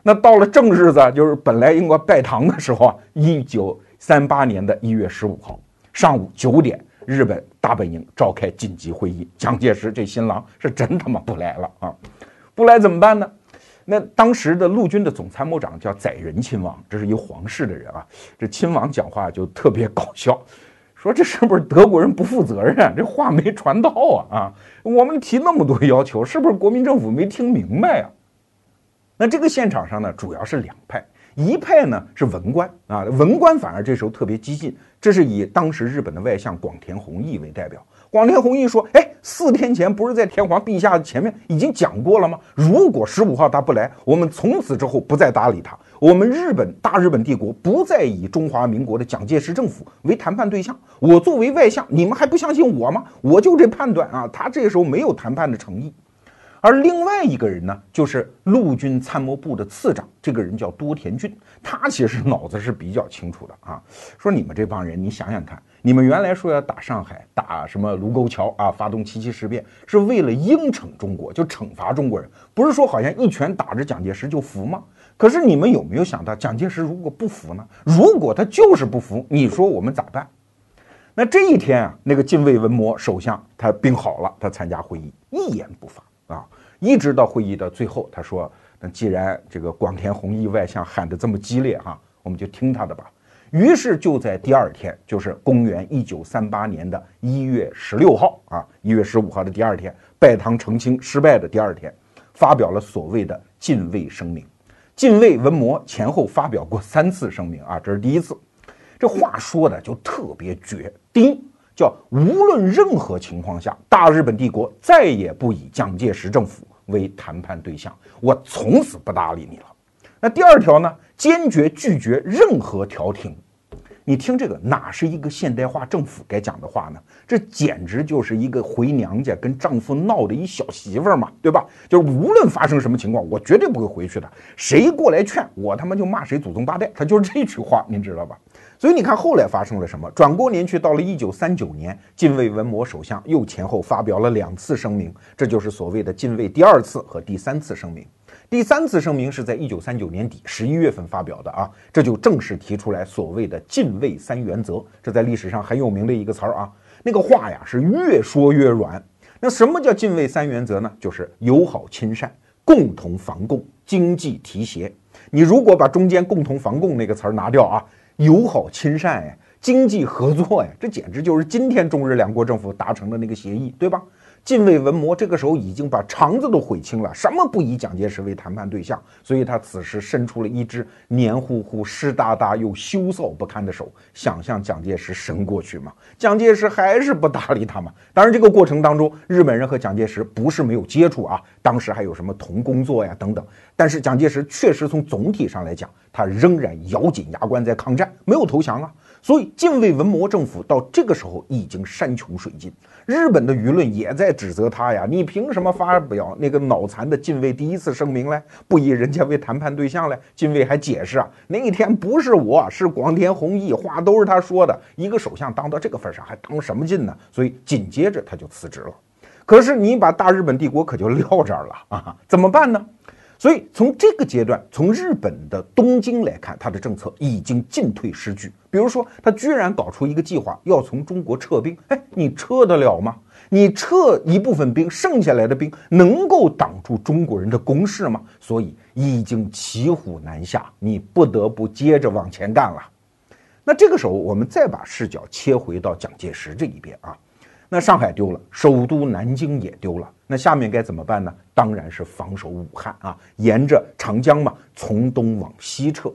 那到了正日子，就是本来应该拜堂的时候啊，一九。三八年的一月十五号上午九点，日本大本营召开紧急会议。蒋介石这新郎是真他妈不来了啊！不来怎么办呢？那当时的陆军的总参谋长叫载仁亲王，这是一皇室的人啊。这亲王讲话就特别搞笑，(laughs) 说这是不是德国人不负责任？这话没传到啊啊！我们提那么多要求，是不是国民政府没听明白啊？那这个现场上呢，主要是两派。一派呢是文官啊，文官反而这时候特别激进，这是以当时日本的外相广田弘毅为代表。广田弘毅说：“哎，四天前不是在天皇陛下前面已经讲过了吗？如果十五号他不来，我们从此之后不再搭理他。我们日本大日本帝国不再以中华民国的蒋介石政府为谈判对象。我作为外相，你们还不相信我吗？我就这判断啊，他这时候没有谈判的诚意。”而另外一个人呢，就是陆军参谋部的次长，这个人叫多田骏，他其实脑子是比较清楚的啊。说你们这帮人，你想想看，你们原来说要打上海，打什么卢沟桥啊，发动七七事变，是为了应惩中国，就惩罚中国人，不是说好像一拳打着蒋介石就服吗？可是你们有没有想到，蒋介石如果不服呢？如果他就是不服，你说我们咋办？那这一天啊，那个近卫文磨首相他病好了，他参加会议，一言不发。一直到会议的最后，他说：“那既然这个广田弘毅外相喊得这么激烈哈，我们就听他的吧。”于是就在第二天，就是公元一九三八年的一月十六号啊，一月十五号的第二天，拜堂澄清失败的第二天，发表了所谓的禁卫声明。禁卫文麿前后发表过三次声明啊，这是第一次。这话说的就特别绝。第一，叫无论任何情况下，大日本帝国再也不以蒋介石政府为谈判对象，我从此不搭理你了。那第二条呢？坚决拒绝任何调停。你听这个哪是一个现代化政府该讲的话呢？这简直就是一个回娘家跟丈夫闹的一小媳妇儿嘛，对吧？就是无论发生什么情况，我绝对不会回去的。谁过来劝我，他妈就骂谁祖宗八代。他就是这句话，您知道吧？所以你看后来发生了什么？转过年去，到了一九三九年，近卫文磨首相又前后发表了两次声明，这就是所谓的近卫第二次和第三次声明。第三次声明是在一九三九年底十一月份发表的啊，这就正式提出来所谓的“近卫三原则”，这在历史上很有名的一个词儿啊。那个话呀是越说越软。那什么叫“近卫三原则”呢？就是友好亲善、共同防共、经济提携。你如果把中间“共同防共”那个词儿拿掉啊，友好亲善呀，经济合作呀，这简直就是今天中日两国政府达成的那个协议，对吧？近卫文磨这个时候已经把肠子都悔青了，什么不以蒋介石为谈判对象，所以他此时伸出了一只黏糊糊、湿哒哒又羞臊不堪的手，想向蒋介石伸过去嘛。蒋介石还是不搭理他嘛。当然，这个过程当中，日本人和蒋介石不是没有接触啊，当时还有什么同工作呀等等。但是蒋介石确实从总体上来讲，他仍然咬紧牙关在抗战，没有投降啊。所以，近卫文磨政府到这个时候已经山穷水尽。日本的舆论也在指责他呀，你凭什么发表那个脑残的近卫第一次声明嘞？不以人家为谈判对象嘞？近卫还解释啊，那一天不是我，是广田弘毅，话都是他说的。一个首相当到这个份上，还当什么劲呢？所以紧接着他就辞职了。可是你把大日本帝国可就撂这儿了啊？怎么办呢？所以从这个阶段，从日本的东京来看，他的政策已经进退失据。比如说，他居然搞出一个计划，要从中国撤兵。哎，你撤得了吗？你撤一部分兵，剩下来的兵能够挡住中国人的攻势吗？所以已经骑虎难下，你不得不接着往前干了。那这个时候，我们再把视角切回到蒋介石这一边啊。那上海丢了，首都南京也丢了，那下面该怎么办呢？当然是防守武汉啊，沿着长江嘛，从东往西撤。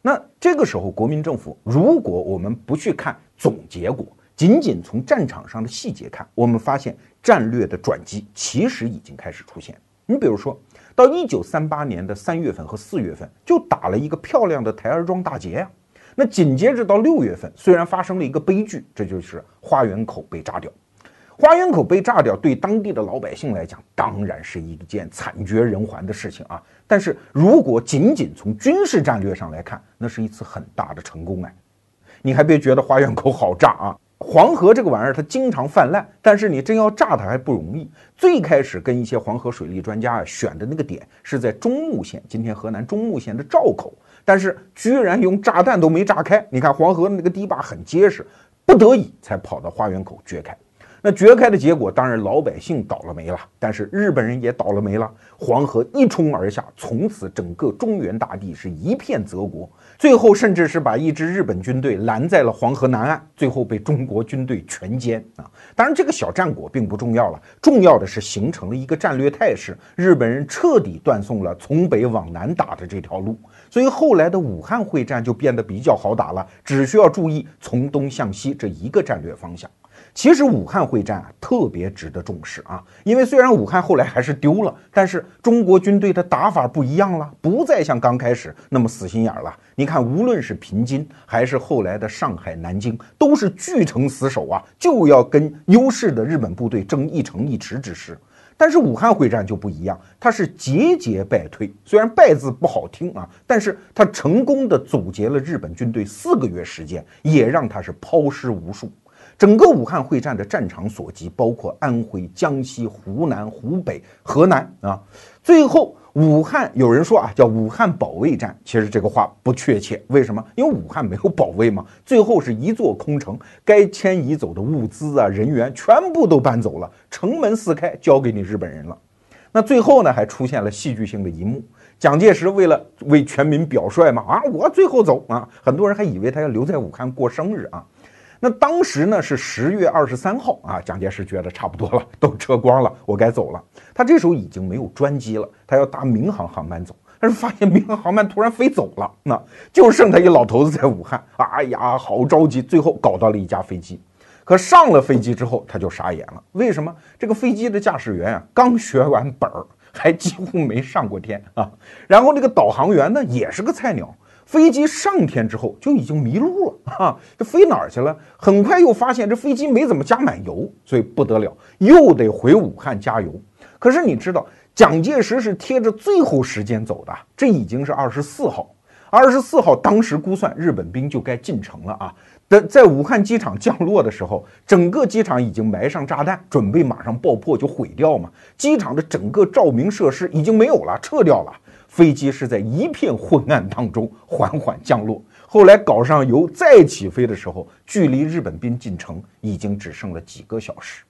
那这个时候，国民政府如果我们不去看总结果，仅仅从战场上的细节看，我们发现战略的转机其实已经开始出现。你比如说到一九三八年的三月份和四月份，就打了一个漂亮的台儿庄大捷呀。那紧接着到六月份，虽然发生了一个悲剧，这就是花园口被炸掉。花园口被炸掉，对当地的老百姓来讲，当然是一件惨绝人寰的事情啊。但是如果仅仅从军事战略上来看，那是一次很大的成功哎。你还别觉得花园口好炸啊，黄河这个玩意儿它经常泛滥，但是你真要炸它还不容易。最开始跟一些黄河水利专家啊选的那个点是在中牟县，今天河南中牟县的赵口。但是居然用炸弹都没炸开，你看黄河那个堤坝很结实，不得已才跑到花园口掘开。那掘开的结果，当然老百姓倒了霉了，但是日本人也倒了霉了。黄河一冲而下，从此整个中原大地是一片泽国。最后甚至是把一支日本军队拦在了黄河南岸，最后被中国军队全歼啊！当然这个小战果并不重要了，重要的是形成了一个战略态势，日本人彻底断送了从北往南打的这条路。所以后来的武汉会战就变得比较好打了，只需要注意从东向西这一个战略方向。其实武汉会战啊特别值得重视啊，因为虽然武汉后来还是丢了，但是中国军队的打法不一样了，不再像刚开始那么死心眼了。你看，无论是平津还是后来的上海、南京，都是据城死守啊，就要跟优势的日本部队争一城一池之势。但是武汉会战就不一样，它是节节败退。虽然“败”字不好听啊，但是它成功的阻截了日本军队四个月时间，也让他是抛尸无数。整个武汉会战的战场所及，包括安徽、江西、湖南、湖北、河南啊。最后，武汉有人说啊，叫武汉保卫战，其实这个话不确切。为什么？因为武汉没有保卫嘛。最后是一座空城，该迁移走的物资啊、人员全部都搬走了，城门四开，交给你日本人了。那最后呢，还出现了戏剧性的一幕：蒋介石为了为全民表率嘛，啊，我最后走啊。很多人还以为他要留在武汉过生日啊。那当时呢是十月二十三号啊，蒋介石觉得差不多了，都撤光了，我该走了。他这时候已经没有专机了，他要搭民航航班走，但是发现民航航班突然飞走了，那就剩他一老头子在武汉。哎呀，好着急，最后搞到了一架飞机。可上了飞机之后，他就傻眼了。为什么？这个飞机的驾驶员啊，刚学完本儿，还几乎没上过天啊。然后那个导航员呢，也是个菜鸟。飞机上天之后就已经迷路了啊！这飞哪儿去了？很快又发现这飞机没怎么加满油，所以不得了，又得回武汉加油。可是你知道，蒋介石是贴着最后时间走的，这已经是二十四号。二十四号，当时估算日本兵就该进城了啊！在在武汉机场降落的时候，整个机场已经埋上炸弹，准备马上爆破就毁掉嘛。机场的整个照明设施已经没有了，撤掉了。飞机是在一片昏暗当中缓缓降落，后来搞上油再起飞的时候，距离日本兵进城已经只剩了几个小时。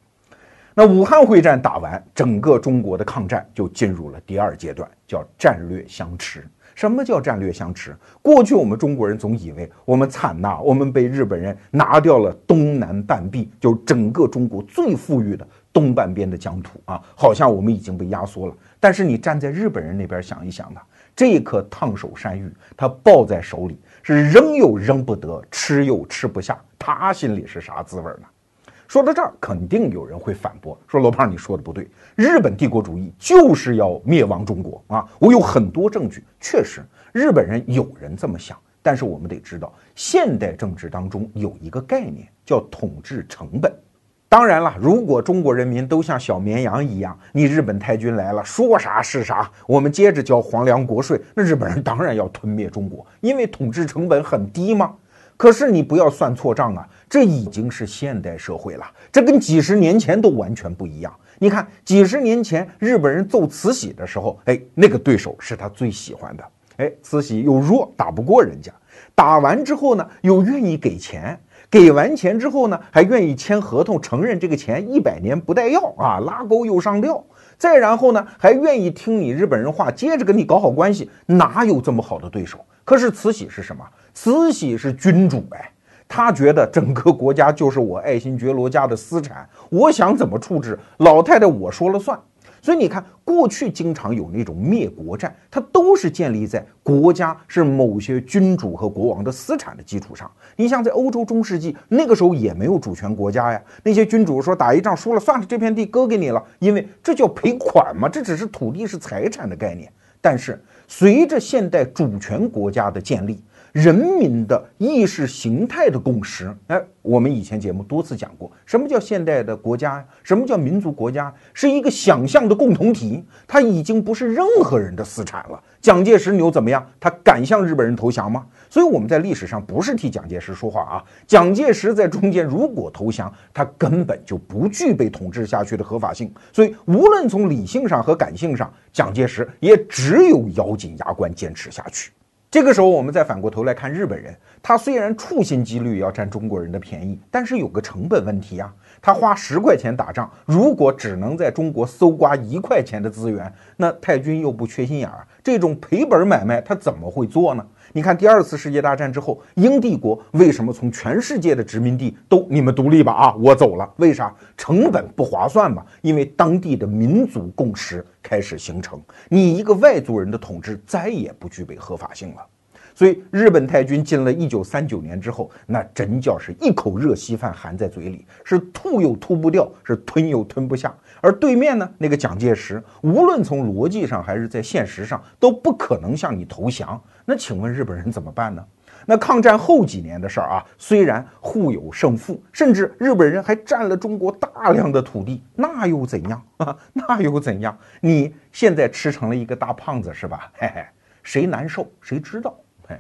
那武汉会战打完，整个中国的抗战就进入了第二阶段，叫战略相持。什么叫战略相持？过去我们中国人总以为我们惨呐，我们被日本人拿掉了东南半壁，就整个中国最富裕的东半边的疆土啊，好像我们已经被压缩了。但是你站在日本人那边想一想呢，这一颗烫手山芋，他抱在手里是扔又扔不得，吃又吃不下，他心里是啥滋味呢？说到这儿，肯定有人会反驳说：“罗胖，你说的不对，日本帝国主义就是要灭亡中国啊！我有很多证据，确实日本人有人这么想。但是我们得知道，现代政治当中有一个概念叫统治成本。”当然了，如果中国人民都像小绵羊一样，你日本太君来了，说啥是啥，我们接着交皇粮国税，那日本人当然要吞灭中国，因为统治成本很低嘛。可是你不要算错账啊，这已经是现代社会了，这跟几十年前都完全不一样。你看，几十年前日本人揍慈禧的时候，哎，那个对手是他最喜欢的，哎，慈禧又弱，打不过人家，打完之后呢，又愿意给钱。给完钱之后呢，还愿意签合同，承认这个钱一百年不带要啊，拉钩又上吊。再然后呢，还愿意听你日本人话，接着跟你搞好关系。哪有这么好的对手？可是慈禧是什么？慈禧是君主哎，他觉得整个国家就是我爱新觉罗家的私产，我想怎么处置，老太太我说了算。所以你看，过去经常有那种灭国战，它都是建立在国家是某些君主和国王的私产的基础上。你像在欧洲中世纪那个时候也没有主权国家呀，那些君主说打一仗输了算了，这片地割给你了，因为这叫赔款嘛，这只是土地是财产的概念。但是随着现代主权国家的建立，人民的意识形态的共识，哎，我们以前节目多次讲过，什么叫现代的国家呀？什么叫民族国家？是一个想象的共同体，它已经不是任何人的私产了。蒋介石牛怎么样？他敢向日本人投降吗？所以我们在历史上不是替蒋介石说话啊。蒋介石在中间如果投降，他根本就不具备统治下去的合法性。所以无论从理性上和感性上，蒋介石也只有咬紧牙关坚持下去。这个时候，我们再反过头来看日本人，他虽然处心积虑要占中国人的便宜，但是有个成本问题啊。他花十块钱打仗，如果只能在中国搜刮一块钱的资源，那太君又不缺心眼儿，这种赔本买卖他怎么会做呢？你看第二次世界大战之后，英帝国为什么从全世界的殖民地都你们独立吧啊，我走了？为啥？成本不划算嘛？因为当地的民族共识开始形成，你一个外族人的统治再也不具备合法性了。所以日本太君进了一九三九年之后，那真叫是一口热稀饭含在嘴里，是吐又吐不掉，是吞又吞不下。而对面呢，那个蒋介石，无论从逻辑上还是在现实上，都不可能向你投降。那请问日本人怎么办呢？那抗战后几年的事儿啊，虽然互有胜负，甚至日本人还占了中国大量的土地，那又怎样啊？那又怎样？你现在吃成了一个大胖子是吧？嘿嘿，谁难受谁知道。嘿，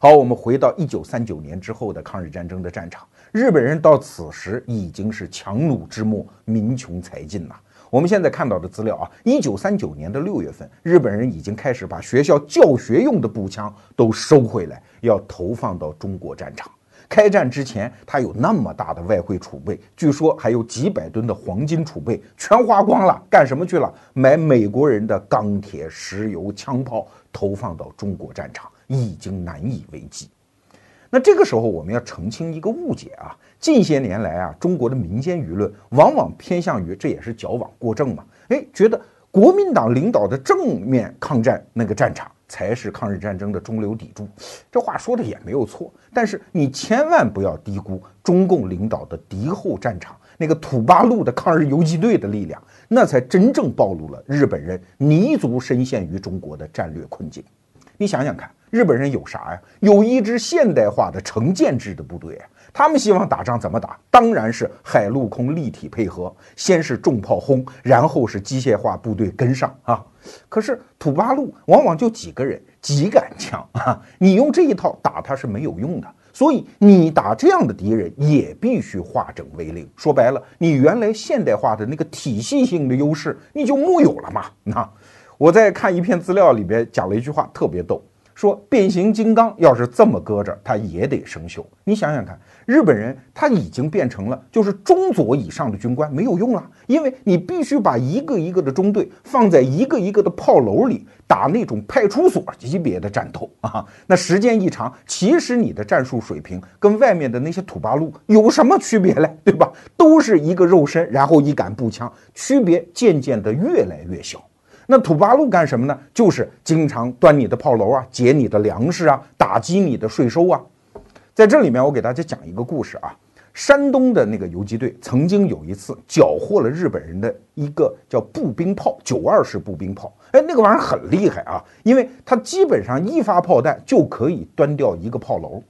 好，我们回到一九三九年之后的抗日战争的战场，日本人到此时已经是强弩之末，民穷财尽呐。我们现在看到的资料啊，一九三九年的六月份，日本人已经开始把学校教学用的步枪都收回来，要投放到中国战场。开战之前，他有那么大的外汇储备，据说还有几百吨的黄金储备，全花光了，干什么去了？买美国人的钢铁、石油、枪炮，投放到中国战场，已经难以为继。那这个时候，我们要澄清一个误解啊。近些年来啊，中国的民间舆论往往偏向于，这也是矫枉过正嘛。哎，觉得国民党领导的正面抗战那个战场才是抗日战争的中流砥柱。这话说的也没有错，但是你千万不要低估中共领导的敌后战场那个土八路的抗日游击队的力量，那才真正暴露了日本人泥足深陷于中国的战略困境。你想想看，日本人有啥呀？有一支现代化的成建制的部队。他们希望打仗怎么打？当然是海陆空立体配合，先是重炮轰，然后是机械化部队跟上啊。可是土八路往往就几个人，几杆枪啊，你用这一套打他是没有用的。所以你打这样的敌人也必须化整为零。说白了，你原来现代化的那个体系性的优势你就木有了嘛。那我在看一篇资料里边讲了一句话，特别逗。说变形金刚要是这么搁着，它也得生锈。你想想看，日本人他已经变成了就是中佐以上的军官没有用了，因为你必须把一个一个的中队放在一个一个的炮楼里打那种派出所级别的战斗啊。那时间一长，其实你的战术水平跟外面的那些土八路有什么区别嘞？对吧？都是一个肉身，然后一杆步枪，区别渐渐的越来越小。那土八路干什么呢？就是经常端你的炮楼啊，劫你的粮食啊，打击你的税收啊。在这里面，我给大家讲一个故事啊。山东的那个游击队曾经有一次缴获了日本人的一个叫步兵炮，九二式步兵炮。哎，那个玩意儿很厉害啊，因为它基本上一发炮弹就可以端掉一个炮楼。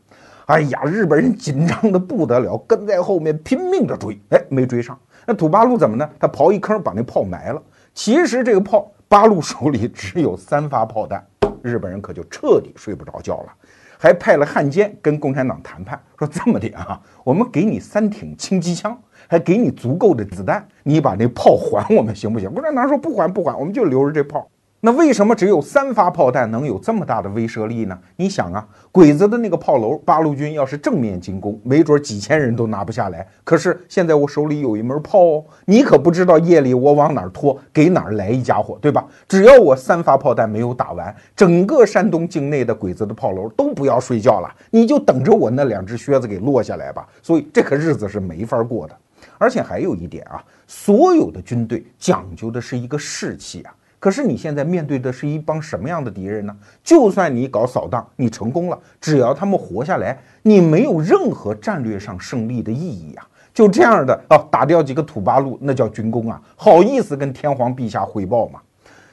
哎呀，日本人紧张的不得了，跟在后面拼命的追。哎，没追上。那土八路怎么呢？他刨一坑把那炮埋了。其实这个炮。八路手里只有三发炮弹，日本人可就彻底睡不着觉了，还派了汉奸跟共产党谈判，说这么的啊，我们给你三挺轻机枪，还给你足够的子弹，你把那炮还我们行不行？共产党说不还不还，我们就留着这炮。那为什么只有三发炮弹能有这么大的威慑力呢？你想啊，鬼子的那个炮楼，八路军要是正面进攻，没准几千人都拿不下来。可是现在我手里有一门炮哦，你可不知道夜里我往哪儿拖，给哪儿来一家伙，对吧？只要我三发炮弹没有打完，整个山东境内的鬼子的炮楼都不要睡觉了，你就等着我那两只靴子给落下来吧。所以这个日子是没法过的。而且还有一点啊，所有的军队讲究的是一个士气啊。可是你现在面对的是一帮什么样的敌人呢？就算你搞扫荡，你成功了，只要他们活下来，你没有任何战略上胜利的意义啊！就这样的啊，打掉几个土八路，那叫军功啊，好意思跟天皇陛下汇报吗？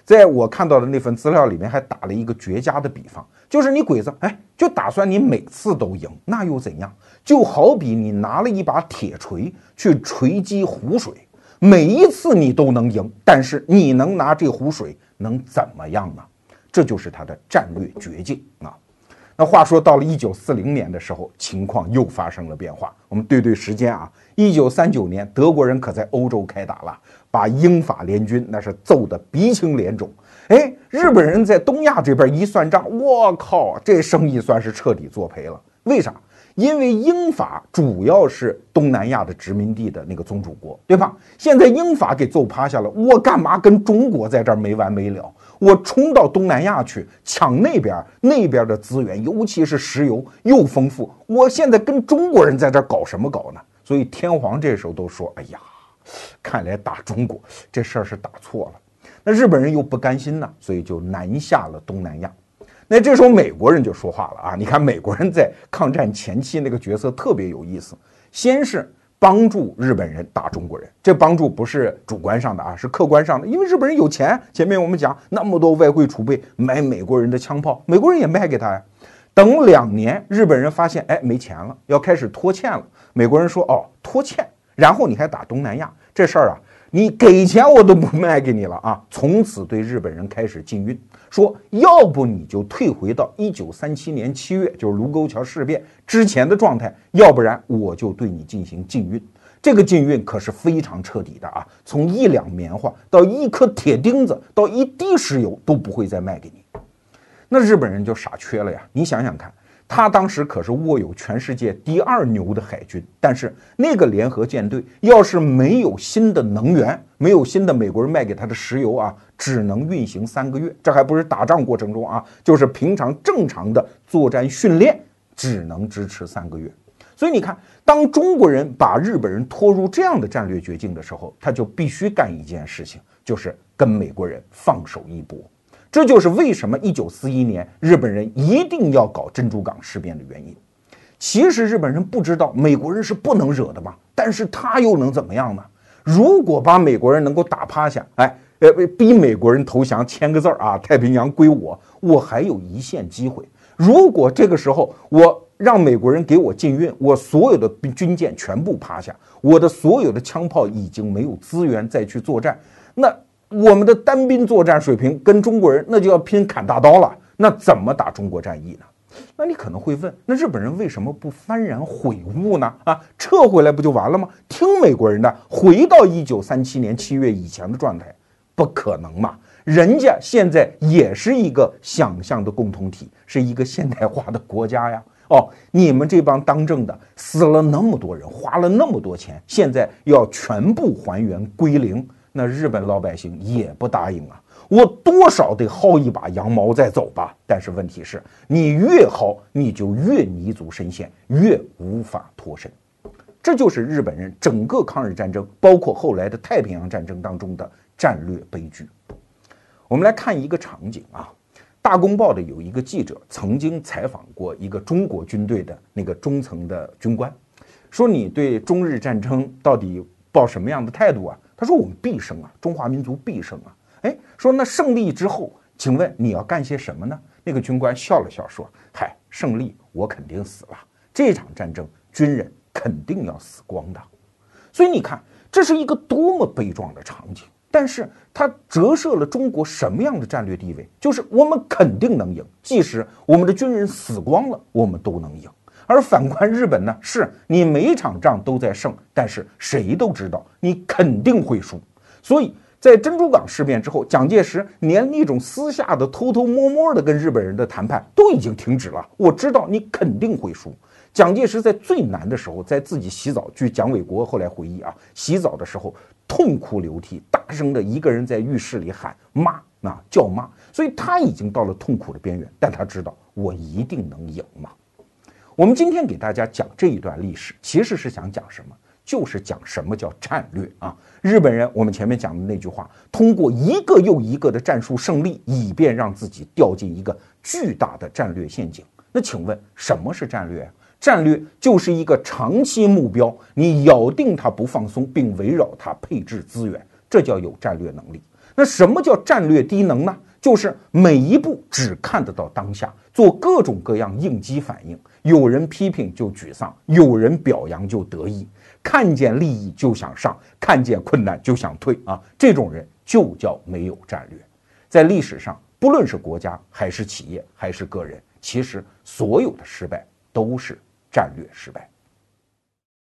在我看到的那份资料里面，还打了一个绝佳的比方，就是你鬼子，哎，就打算你每次都赢，那又怎样？就好比你拿了一把铁锤去锤击湖水。每一次你都能赢，但是你能拿这壶水能怎么样呢？这就是他的战略绝境啊。那话说到了一九四零年的时候，情况又发生了变化。我们对对时间啊，一九三九年，德国人可在欧洲开打了，把英法联军那是揍得鼻青脸肿。哎，日本人在东亚这边一算账，我靠，这生意算是彻底作赔了。为啥？因为英法主要是东南亚的殖民地的那个宗主国，对吧？现在英法给揍趴下了，我干嘛跟中国在这儿没完没了？我冲到东南亚去抢那边那边的资源，尤其是石油又丰富。我现在跟中国人在这儿搞什么搞呢？所以天皇这时候都说：“哎呀，看来打中国这事儿是打错了。”那日本人又不甘心呢，所以就南下了东南亚。那这时候美国人就说话了啊！你看美国人在抗战前期那个角色特别有意思，先是帮助日本人打中国人，这帮助不是主观上的啊，是客观上的，因为日本人有钱。前面我们讲那么多外汇储备买美国人的枪炮，美国人也卖给他呀。等两年，日本人发现哎没钱了，要开始拖欠了。美国人说哦拖欠，然后你还打东南亚这事儿啊，你给钱我都不卖给你了啊！从此对日本人开始禁运。说，要不你就退回到一九三七年七月，就是卢沟桥事变之前的状态，要不然我就对你进行禁运。这个禁运可是非常彻底的啊，从一两棉花到一颗铁钉子到一滴石油都不会再卖给你。那日本人就傻缺了呀！你想想看。他当时可是握有全世界第二牛的海军，但是那个联合舰队要是没有新的能源，没有新的美国人卖给他的石油啊，只能运行三个月。这还不是打仗过程中啊，就是平常正常的作战训练，只能支持三个月。所以你看，当中国人把日本人拖入这样的战略绝境的时候，他就必须干一件事情，就是跟美国人放手一搏。这就是为什么一九四一年日本人一定要搞珍珠港事变的原因。其实日本人不知道美国人是不能惹的嘛，但是他又能怎么样呢？如果把美国人能够打趴下，哎，呃，逼美国人投降，签个字儿啊，太平洋归我，我还有一线机会。如果这个时候我让美国人给我禁运，我所有的军舰全部趴下，我的所有的枪炮已经没有资源再去作战，那我们的单兵作战水平跟中国人那就要拼砍大刀了，那怎么打中国战役呢？那你可能会问，那日本人为什么不幡然悔悟呢？啊，撤回来不就完了吗？听美国人的，回到一九三七年七月以前的状态，不可能嘛？人家现在也是一个想象的共同体，是一个现代化的国家呀。哦，你们这帮当政的死了那么多人，花了那么多钱，现在要全部还原归零，那日本老百姓也不答应啊。我多少得薅一把羊毛再走吧，但是问题是，你越薅，你就越泥足深陷，越无法脱身。这就是日本人整个抗日战争，包括后来的太平洋战争当中的战略悲剧。我们来看一个场景啊，《大公报》的有一个记者曾经采访过一个中国军队的那个中层的军官，说你对中日战争到底抱什么样的态度啊？他说我们必胜啊，中华民族必胜啊。哎，说那胜利之后，请问你要干些什么呢？那个军官笑了笑说：“嗨，胜利我肯定死了。这场战争，军人肯定要死光的。所以你看，这是一个多么悲壮的场景。但是它折射了中国什么样的战略地位？就是我们肯定能赢，即使我们的军人死光了，我们都能赢。而反观日本呢，是你每一场仗都在胜，但是谁都知道你肯定会输，所以。在珍珠港事变之后，蒋介石连那种私下的、偷偷摸摸的跟日本人的谈判都已经停止了。我知道你肯定会输。蒋介石在最难的时候，在自己洗澡，据蒋纬国后来回忆啊，洗澡的时候痛哭流涕，大声的一个人在浴室里喊妈啊叫妈，所以他已经到了痛苦的边缘，但他知道我一定能赢嘛。我们今天给大家讲这一段历史，其实是想讲什么？就是讲什么叫战略啊？日本人，我们前面讲的那句话，通过一个又一个的战术胜利，以便让自己掉进一个巨大的战略陷阱。那请问什么是战略？战略就是一个长期目标，你咬定它不放松，并围绕它配置资源，这叫有战略能力。那什么叫战略低能呢？就是每一步只看得到当下，做各种各样应激反应，有人批评就沮丧，有人表扬就得意。看见利益就想上，看见困难就想退啊！这种人就叫没有战略。在历史上，不论是国家还是企业还是个人，其实所有的失败都是战略失败。